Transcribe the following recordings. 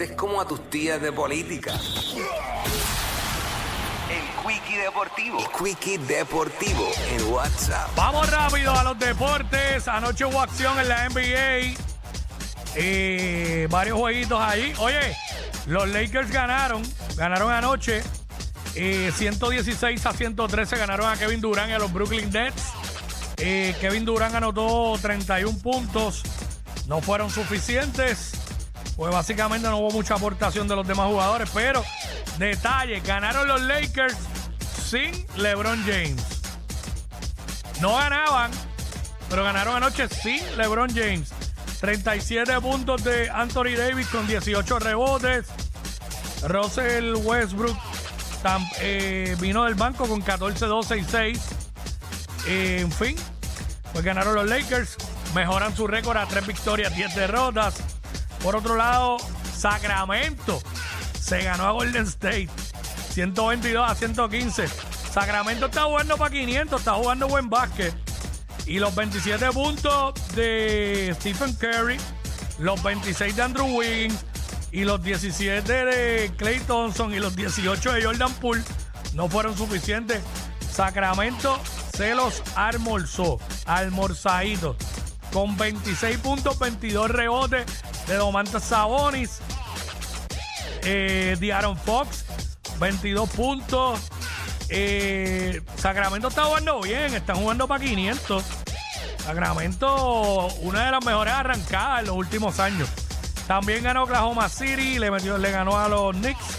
Es como a tus tías de política. El Quickie Deportivo. El Quickie Deportivo en WhatsApp. Vamos rápido a los deportes. Anoche hubo acción en la NBA. Eh, varios jueguitos ahí. Oye, los Lakers ganaron. Ganaron anoche. eh, 116 a 113 ganaron a Kevin Durant y a los Brooklyn Nets. Eh, Kevin Durant anotó 31 puntos. No fueron suficientes. Pues básicamente no hubo mucha aportación de los demás jugadores. Pero, detalle, ganaron los Lakers sin LeBron James. No ganaban, pero ganaron anoche sin LeBron James. 37 puntos de Anthony Davis con 18 rebotes. Russell Westbrook eh, vino del banco con 14, 12 y 6. Eh, en fin, pues ganaron los Lakers. Mejoran su récord a 3 victorias, 10 derrotas. Por otro lado, Sacramento se ganó a Golden State. 122 a 115. Sacramento está jugando para 500, está jugando buen básquet. Y los 27 puntos de Stephen Curry, los 26 de Andrew Wiggins y los 17 de Clay Thompson y los 18 de Jordan Poole no fueron suficientes. Sacramento se los almorzó, almorzadito, con 26 puntos, 22 rebotes de Domantas Sabonis, eh, Aaron Fox, 22 puntos. Eh, Sacramento está jugando bien, están jugando para 500. Sacramento, una de las mejores arrancadas en los últimos años. También ganó Oklahoma City, le, metió, le ganó a los Knicks.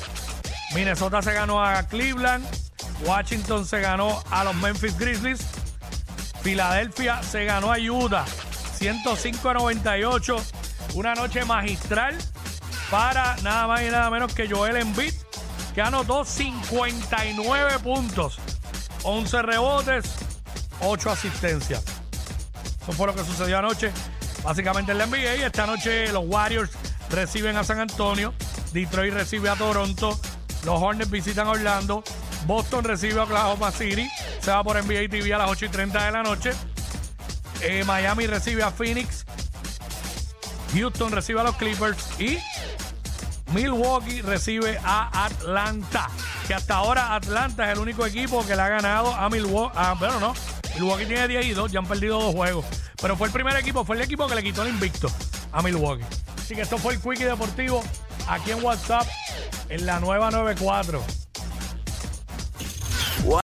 Minnesota se ganó a Cleveland. Washington se ganó a los Memphis Grizzlies. Filadelfia se ganó a Utah 105 a 98. Una noche magistral para nada más y nada menos que Joel Embiid, que anotó 59 puntos, 11 rebotes, 8 asistencias. Eso fue lo que sucedió anoche, básicamente en la NBA. Y esta noche los Warriors reciben a San Antonio, Detroit recibe a Toronto, los Hornets visitan a Orlando, Boston recibe a Oklahoma City, se va por NBA TV a las 8 y 30 de la noche. Eh, Miami recibe a Phoenix, Houston recibe a los Clippers y Milwaukee recibe a Atlanta. Que hasta ahora Atlanta es el único equipo que le ha ganado a Milwaukee. Ah, bueno, no. Milwaukee tiene 10 y 2, ya han perdido dos juegos. Pero fue el primer equipo, fue el equipo que le quitó el invicto a Milwaukee. Así que esto fue el Quickie Deportivo aquí en WhatsApp en la nueva 94.